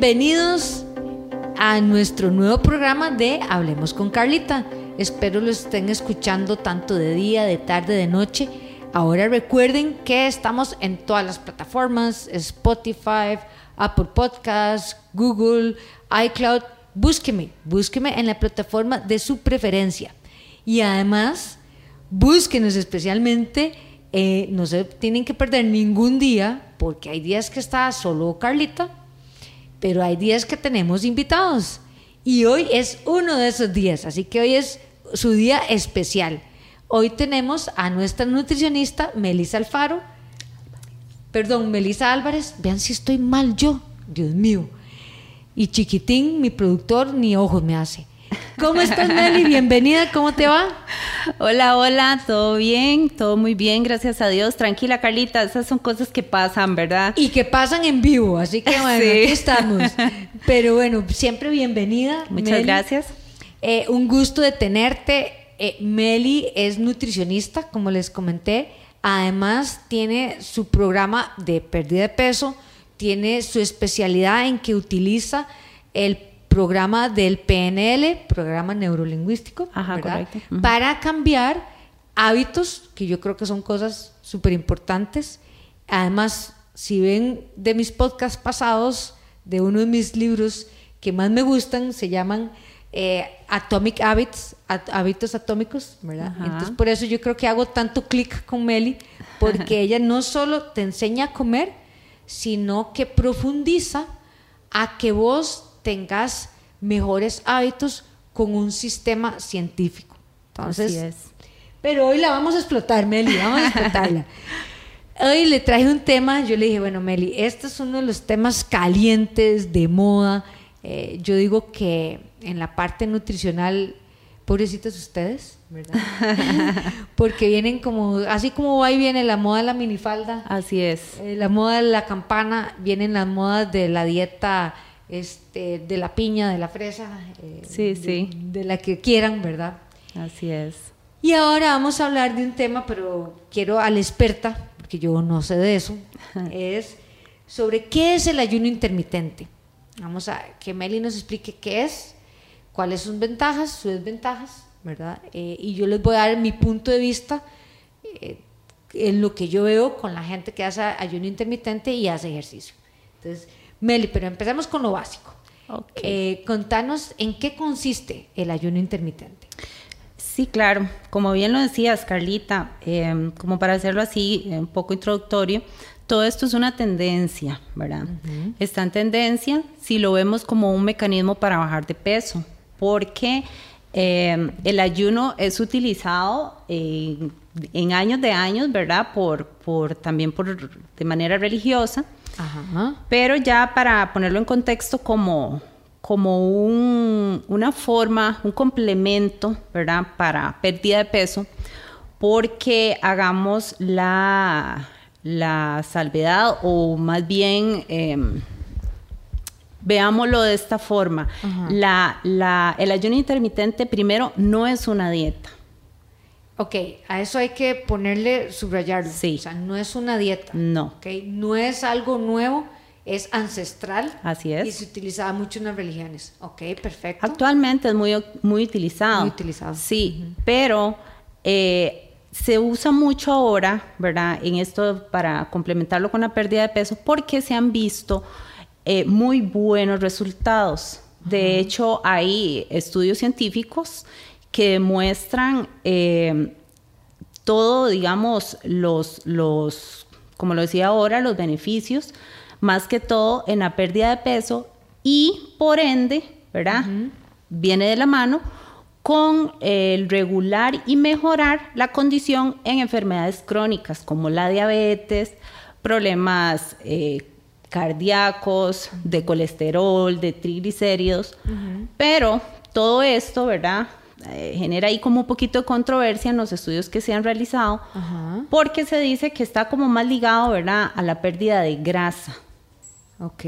bienvenidos a nuestro nuevo programa de Hablemos con Carlita. Espero lo estén escuchando tanto de día, de tarde, de noche. Ahora recuerden que estamos en todas las plataformas, Spotify, Apple Podcasts, Google, iCloud. Búsqueme, búsqueme en la plataforma de su preferencia. Y además, búsquenos especialmente, eh, no se tienen que perder ningún día, porque hay días que está solo Carlita, pero hay días que tenemos invitados. Y hoy es uno de esos días, así que hoy es su día especial. Hoy tenemos a nuestra nutricionista Melissa Alfaro, perdón, Melissa Álvarez, vean si estoy mal yo, Dios mío. Y Chiquitín, mi productor, ni ojos me hace. ¿Cómo estás, Meli? Bienvenida, ¿cómo te va? Hola, hola, todo bien, todo muy bien, gracias a Dios. Tranquila, Carlita, esas son cosas que pasan, ¿verdad? Y que pasan en vivo, así que bueno, aquí estamos. Pero bueno, siempre bienvenida. Muchas gracias. Eh, un gusto de tenerte. Eh, Meli es nutricionista, como les comenté. Además, tiene su programa de pérdida de peso, tiene su especialidad en que utiliza el programa del PNL, programa neurolingüístico, para cambiar hábitos, que yo creo que son cosas súper importantes. Además, si ven de mis podcasts pasados, de uno de mis libros que más me gustan, se llaman eh, Atomic Habits, hábitos atómicos, ¿verdad? Entonces, por eso yo creo que hago tanto clic con Meli, porque ella no solo te enseña a comer, sino que profundiza a que vos tengas mejores hábitos con un sistema científico. Entonces, Así es. pero hoy la vamos a explotar, Meli, vamos a explotarla. hoy le traje un tema, yo le dije, bueno, Meli, este es uno de los temas calientes, de moda. Eh, yo digo que en la parte nutricional, pobrecitos ustedes, ¿verdad? Porque vienen como, así como va y viene la moda de la minifalda. Así es. Eh, la moda de la campana, vienen las modas de la dieta este, de la piña, de la fresa, eh, Sí, de, sí. de la que quieran, ¿verdad? Así es. Y ahora vamos a hablar de un tema, pero quiero a la experta, porque yo no sé de eso, es sobre qué es el ayuno intermitente. Vamos a que Meli nos explique qué es, cuáles son sus ventajas, sus desventajas, ¿verdad? Eh, y yo les voy a dar mi punto de vista eh, en lo que yo veo con la gente que hace ayuno intermitente y hace ejercicio. Entonces, Meli, pero empecemos con lo básico. Ok. Eh, contanos en qué consiste el ayuno intermitente. Sí, claro. Como bien lo decías, Carlita, eh, como para hacerlo así, un poco introductorio, todo esto es una tendencia, ¿verdad? Está en tendencia si lo vemos como un mecanismo para bajar de peso, porque eh, el ayuno es utilizado eh, en años de años, ¿verdad? Por, por, también por, de manera religiosa. Ajá. Pero ya para ponerlo en contexto como, como un- una forma, un complemento, ¿verdad? Para pérdida de peso, porque hagamos la, la salvedad o más bien... em, Veámoslo de esta forma. La, la- el ayuno intermitente, primero, no es una dieta. Ok, a eso hay que ponerle, subrayarlo. Sí. O sea, no es una dieta. No. Ok, no es algo nuevo, es ancestral. Así es. Y se utilizaba mucho en las religiones. Ok, perfecto. Actualmente es muy, muy utilizado. Muy utilizado. Sí, pero eh, se usa mucho ahora, ¿verdad? En esto para complementarlo con la pérdida de peso, porque se han visto eh, muy buenos resultados. De hecho, hay estudios científicos que demuestran eh, todo, digamos, los, los, como lo decía ahora, los beneficios, más que todo en la pérdida de peso y por ende, ¿verdad? Viene de la mano con el regular y mejorar la condición en enfermedades crónicas como la diabetes, problemas eh, cardíacos, de colesterol, de triglicéridos, pero todo esto, ¿verdad? Eh, genera ahí como un poquito de controversia en los estudios que se han realizado, Ajá. porque se dice que está como más ligado, ¿verdad?, a la pérdida de grasa, Ok.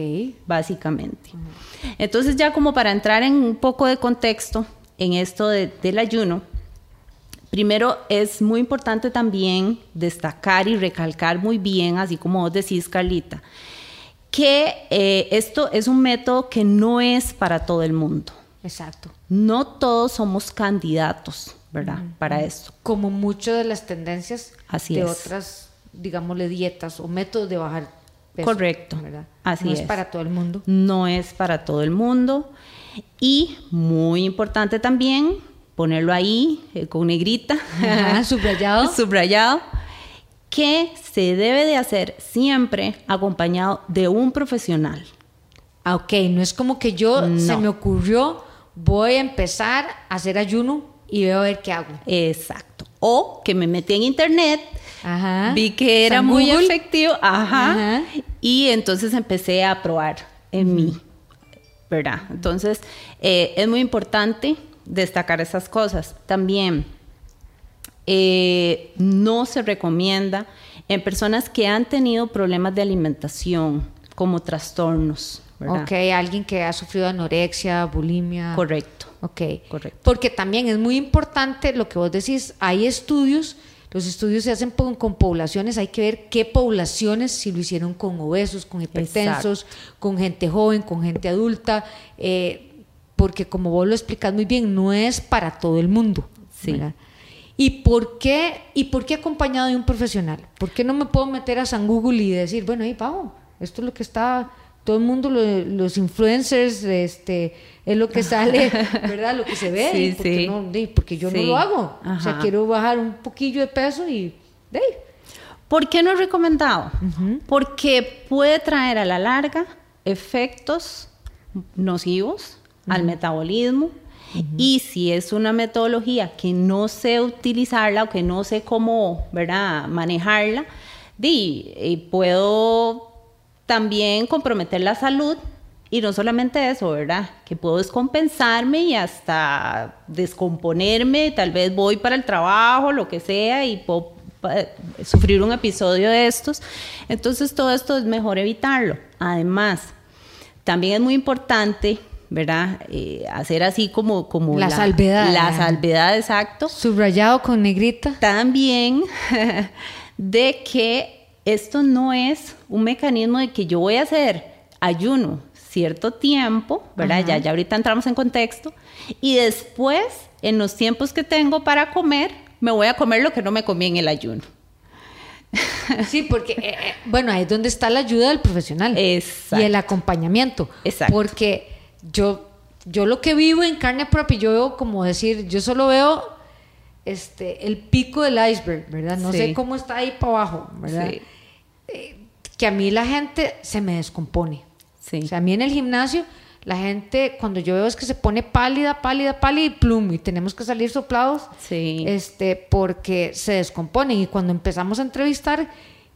básicamente. Entonces ya como para entrar en un poco de contexto en esto de- del ayuno, primero es muy importante también destacar y recalcar muy bien, así como vos decís, Carlita, que eh, esto es un método que no es para todo el mundo. Exacto. No todos somos candidatos, ¿verdad? Para esto. Como muchas de las tendencias Así de es. otras, digámosle, dietas o métodos de bajar peso. Correcto. ¿verdad? Así no es. es. para todo el mundo. No es para todo el mundo. Y muy importante también ponerlo ahí eh, con negrita, Ajá, subrayado. subrayado, que se debe de hacer siempre acompañado de un profesional. Ah, ok, no es como que yo se me ocurrió, voy a empezar a hacer ayuno y veo a ver qué hago. Exacto. O que me metí en internet, Ajá. vi que era muy Google. efectivo, ajá, Ajá. y entonces empecé a probar en mí, ¿verdad? Entonces, eh, es muy importante destacar esas cosas. También, eh, no se recomienda en personas que han tenido problemas de alimentación, como trastornos, ¿verdad? Ok, alguien que ha sufrido anorexia, bulimia. Correcto. Ok. Correcto. Porque también es muy importante lo que vos decís, hay estudios, los estudios se hacen con, con poblaciones, hay que ver qué poblaciones, si lo hicieron con obesos, con hipertensos, con gente joven, con gente adulta, eh, porque como vos lo explicás muy bien, no es para todo el mundo. Sí. ¿verdad? ¿Y por, qué, ¿Y por qué acompañado de un profesional? ¿Por qué no me puedo meter a San Google y decir, bueno, ahí vamos, esto es lo que está, todo el mundo, lo- los influencers, este, es lo que sale, ¿verdad? Lo que se ve, Sí, porque, sí. no, porque yo no lo hago. O sea, quiero bajar un poquillo de peso y de ahí. ¿Por qué no es recomendado? Porque puede traer a la larga efectos nocivos al metabolismo y si es una metodología que no sé utilizarla o que no sé cómo, ¿verdad?, manejarla, di, puedo también comprometer la salud y no solamente eso, ¿verdad? Que puedo descompensarme y hasta descomponerme, tal vez voy para el trabajo, lo que sea, y puedo pa- sufrir un episodio de estos. Entonces todo esto es mejor evitarlo. Además, también es muy importante, ¿verdad? Eh, hacer así como, como La salvedad. La salvedad, exacto Subrayado con negrita. también de que esto no es un mecanismo de que yo voy a hacer ayuno cierto tiempo, ¿verdad? Ajá. Ya, ya ahorita entramos en contexto, y después, en los tiempos que tengo para comer, me voy a comer lo que no me comí en el ayuno. Sí, porque, eh, eh, bueno, ahí es donde está la ayuda del profesional. Exacto. Y el acompañamiento. Exacto. Porque yo, yo lo que vivo en carne propia, yo veo como decir, yo solo veo este, el pico del iceberg, ¿verdad? No Sí. sé cómo está ahí para abajo, ¿verdad? Sí. Que a mí la gente se me descompone. Sí. O sea, a mí en el gimnasio, la gente, cuando yo veo es que se pone pálida, pálida, pálida y plum, y tenemos que salir soplados, Sí. este, porque se descomponen. Y cuando empezamos a entrevistar,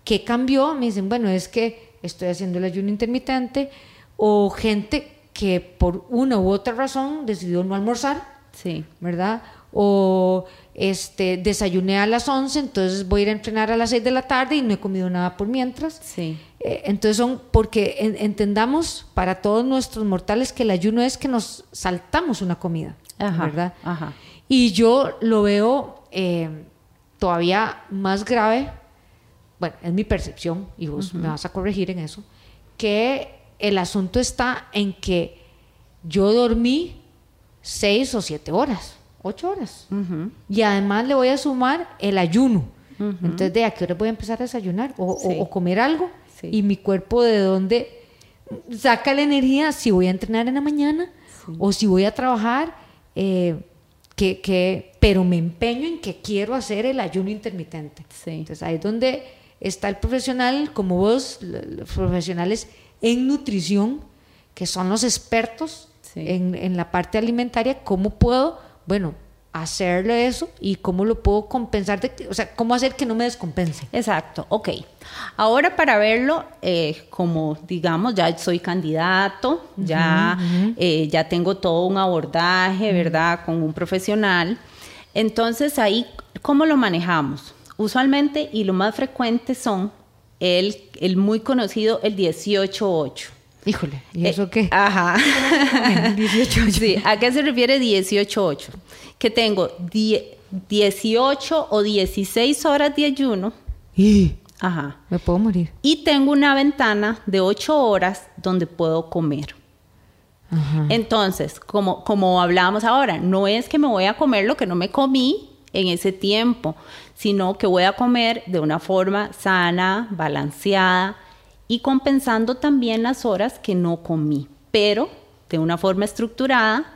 ¿qué cambió? Me dicen, bueno, es que estoy haciendo el ayuno intermitente, o gente que por una u otra razón decidió no almorzar, sí. ¿verdad? O este, desayuné a las 11, entonces voy a ir a entrenar a las 6 de la tarde y no he comido nada por mientras. Sí. Eh, entonces son, porque en- entendamos para todos nuestros mortales que el ayuno es que nos saltamos una comida, Ajá, ¿verdad? ajá. Y yo lo veo eh, todavía más grave, bueno, es mi percepción, y vos me vas a corregir en eso, que el asunto está en que yo dormí seis o siete horas, ocho horas. Y además le voy a sumar el ayuno. Entonces, ¿de a qué hora voy a empezar a desayunar o, o- Sí. o comer algo? Sí. Y mi cuerpo de dónde saca la energía si voy a entrenar en la mañana o si voy a trabajar, eh, que, que- pero me empeño en que quiero hacer el ayuno intermitente. Entonces ahí es donde está el profesional, como vos, los profesionales en nutrición, que son los expertos en, en la parte alimentaria, cómo puedo, bueno, hacerle eso y cómo lo puedo compensar, de que- o sea, cómo hacer que no me descompense. Exacto, ok. Ahora para verlo, eh, como digamos, ya soy candidato, ya, eh, ya tengo todo un abordaje, ¿verdad? Con un profesional. Entonces ahí, ¿cómo lo manejamos? Usualmente y lo más frecuente son el, el muy conocido, el 18-8. Híjole, ¿y Eh, eso qué? Ajá. Bueno, 18 Sí, ¿a qué se refiere 18-8? Que tengo die- 18 o 16 horas de ayuno. Y- Ajá. Me puedo morir. Y tengo una ventana de ocho horas donde puedo comer. Ajá. Entonces, como, como hablábamos ahora, no es que me voy a comer lo que no me comí en ese tiempo, sino que voy a comer de una forma sana, balanceada y compensando también las horas que no comí, pero de una forma estructurada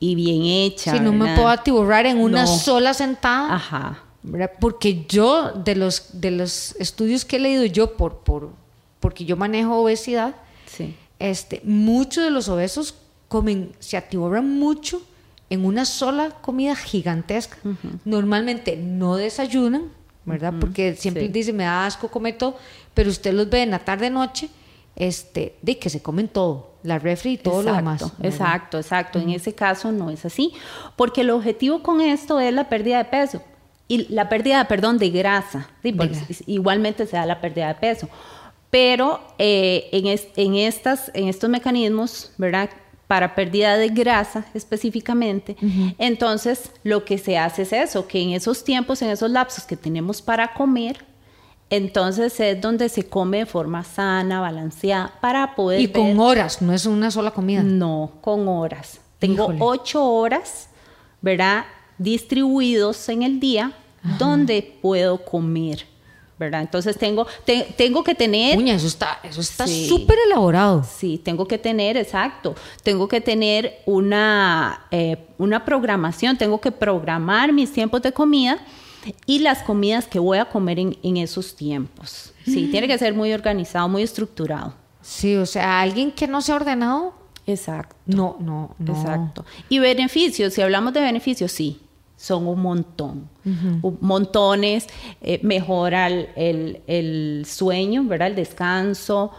y bien hecha. Si no me puedo atiborrar en una No. sola sentada. Ajá. ¿verdad? Porque yo, de los, de los estudios que he leído yo, por, por, porque yo manejo obesidad, Sí. este, muchos de los obesos comen, se atiborran mucho en una sola comida gigantesca. Normalmente no desayunan, ¿verdad? Porque siempre sí. dicen, me da asco comer todo, pero usted los ve en la tarde noche, este, de que se comen todo, la refri y todo lo demás. ¿verdad? Exacto, exacto. En ese caso no es así, porque el objetivo con esto es la pérdida de peso y la pérdida, perdón, de grasa. Sí, grasa. igualmente se da la pérdida de peso, pero eh, en, es- en estas, en estos mecanismos, ¿verdad? Para pérdida de grasa específicamente, entonces lo que se hace es eso, que en esos tiempos, en esos lapsos que tenemos para comer, entonces es donde se come de forma sana, balanceada, para poder Y con ver- horas, no es una sola comida. no, con horas. Tengo Híjole. ocho horas, ¿verdad? Distribuidos en el día donde puedo comer, ¿verdad? Entonces tengo, te- tengo que tener... Puña, eso está eso está Sí. súper elaborado. Sí, tengo que tener, exacto, tengo que tener una, eh, una programación, tengo que programar mis tiempos de comida y las comidas que voy a comer en, en esos tiempos. Sí, tiene que ser muy organizado, muy estructurado. Sí, o sea, alguien que no se ha ordenado, Exacto. no, no, no. Exacto. Y beneficios, si hablamos de beneficios, sí, son un montón. Montones, eh, mejora el, el- el sueño, ¿verdad? El descanso,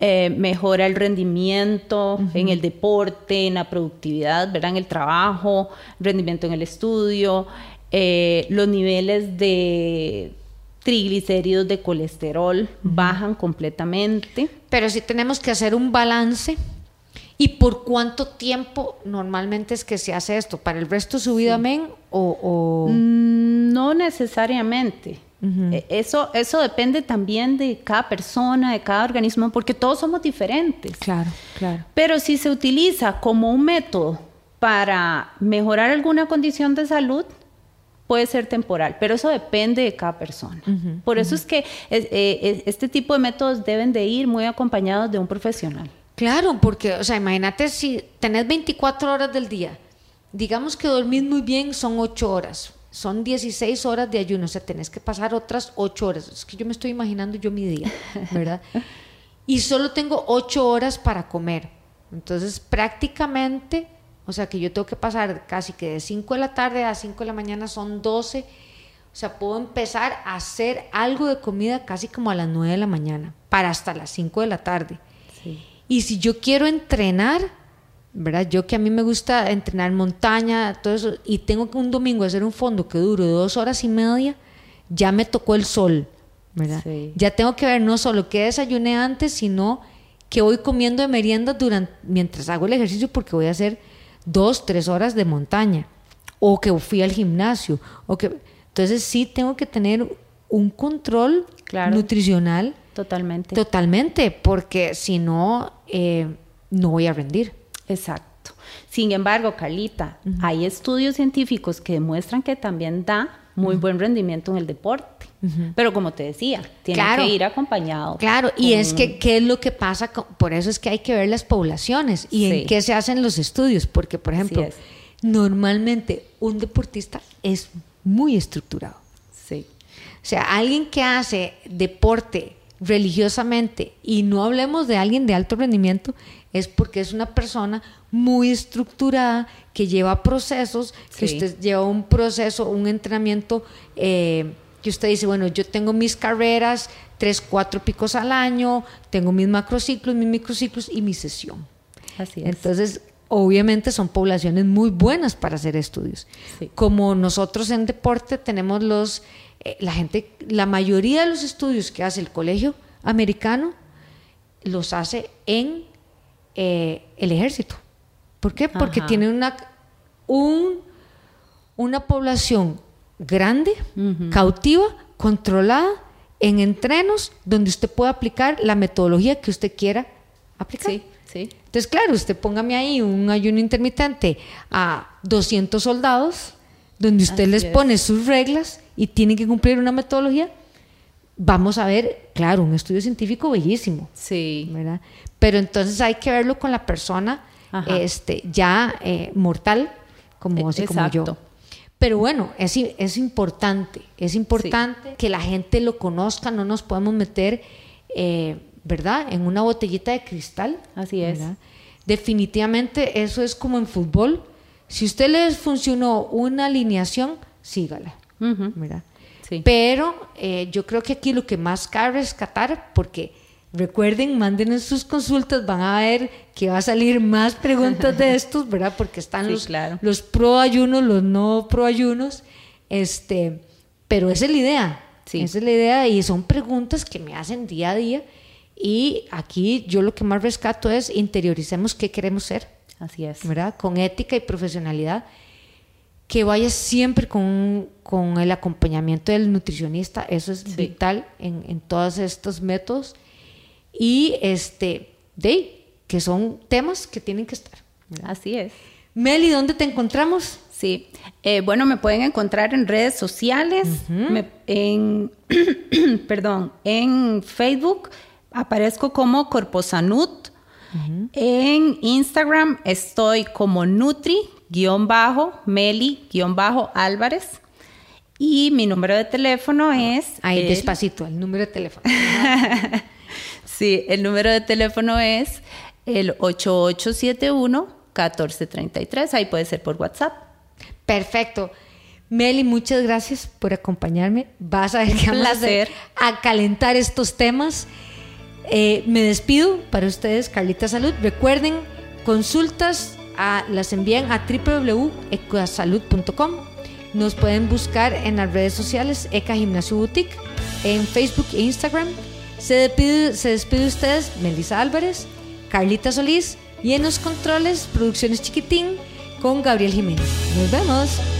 eh, mejora el rendimiento en el deporte, en la productividad, ¿verdad? En el trabajo, rendimiento en el estudio, eh, los niveles de triglicéridos de colesterol bajan completamente. Pero sí tenemos que hacer un balance. ¿Y por cuánto tiempo normalmente es que se hace esto? ¿Para el resto de su vida, men? ¿O, o- Mm, No necesariamente. Eh, Eso, eso depende también de cada persona, de cada organismo, porque todos somos diferentes. Claro, claro. Pero si se utiliza como un método para mejorar alguna condición de salud, puede ser temporal, pero eso depende de cada persona. Por eso es que es- eh, es- este tipo de métodos deben de ir muy acompañados de un profesional. Claro, porque, o sea, imagínate si tenés 24 horas del día, digamos que dormís muy bien, son 8 horas, son 16 horas de ayuno, o sea, tenés que pasar otras 8 horas. Es que yo me estoy imaginando yo mi día, ¿verdad? y solo tengo 8 horas para comer. Entonces, prácticamente, o sea, que yo tengo que pasar casi que de 5 de la tarde a 5 de la mañana son 12. O sea, puedo empezar a hacer algo de comida casi como a las 9 de la mañana, para hasta las 5 de la tarde. Y si yo quiero entrenar, ¿verdad? Yo que a mí me gusta entrenar montaña, todo eso, y tengo que un domingo hacer un fondo que dure dos horas y media, ya me tocó el sol, ¿verdad? Sí. Ya tengo que ver no solo qué desayuné antes, sino que voy comiendo de merienda durante, mientras hago el ejercicio, porque voy a hacer dos, tres horas de montaña, o que fui al gimnasio, o que... Entonces sí tengo que tener un control Claro. nutricional Totalmente. Totalmente, porque si no, eh, no voy a rendir. Exacto. Sin embargo, Carlita, hay estudios científicos que demuestran que también da muy buen rendimiento en el deporte. Pero como te decía, tiene Claro. que ir acompañado. Claro, y con- es que, ¿qué es lo que pasa? con- por eso es que hay que ver las poblaciones y Sí. en qué se hacen los estudios, porque, por ejemplo, normalmente un deportista es muy estructurado. Sí. O sea, alguien que hace deporte religiosamente y no hablemos de alguien de alto rendimiento, es porque es una persona muy estructurada que lleva procesos, que usted lleva un proceso, un entrenamiento eh, que usted dice, bueno, yo tengo mis carreras, tres, cuatro picos al año, tengo mis macrociclos, mis microciclos y mi sesión. Así es. Entonces, obviamente son poblaciones muy buenas para hacer estudios. Sí. Como nosotros en deporte tenemos los, eh, la gente, la mayoría de los estudios que hace el colegio americano los hace en eh, el ejército. ¿Por qué? Porque Ajá. tiene una, un, una población grande, cautiva, controlada en entrenos donde usted pueda aplicar la metodología que usted quiera aplicar. Sí, sí. Entonces, claro, usted póngame ahí un ayuno intermitente a 200 soldados, donde usted Así les es. pone sus reglas y tienen que cumplir una metodología. Vamos a ver, claro, un estudio científico bellísimo, Sí. ¿verdad? Pero entonces hay que verlo con la persona Ajá. este, ya eh, mortal, como así como yo. Pero bueno, es, es importante, es importante que la gente lo conozca, no nos podemos meter, eh, ¿verdad?, en una botellita de cristal. Así es. ¿verdad? Definitivamente eso es como en fútbol. Si usted le funcionó una alineación, sígala, Ujú. ¿verdad? Sí. Pero eh, yo creo que aquí lo que más cabe rescatar, porque recuerden, mándenos sus consultas, van a ver que va a salir más preguntas de estos, ¿verdad? Porque están Sí, los, claro. los pro ayunos, los no pro ayunos, este, pero esa es la idea, Sí. esa es la idea y son preguntas que me hacen día a día y aquí yo lo que más rescato es interioricemos qué queremos ser, Así es. ¿verdad? Con ética y profesionalidad, que vaya siempre con, con el acompañamiento del nutricionista, eso es Sí. vital en, en todos estos métodos, y este, de que son temas que tienen que estar. ¿verdad? Así es. Meli, ¿dónde te encontramos? Sí, Eh, bueno, me pueden encontrar en redes sociales, me- en, perdón, en Facebook aparezco como Corposanut, en Instagram estoy como Nutri-Meli-Álvarez y mi número de teléfono es... Ahí, el- despacito, el número de teléfono. Sí, el número de teléfono es el 8871-1433, ahí puede ser por WhatsApp. Perfecto. Meli, muchas gracias por acompañarme. Vas a ver que vamos a placer. a calentar estos temas. Eh, me despido para ustedes, Carlita Salud. Recuerden, consultas las envían a www.ecuasalud.com. Nos pueden buscar en las redes sociales Eca Gimnasio Boutique, en Facebook e Instagram. Se despide, se ustedes, Melissa Álvarez, Carlita Solís y en los controles, Producciones Chiquitín con Gabriel Jiménez. Nos vemos.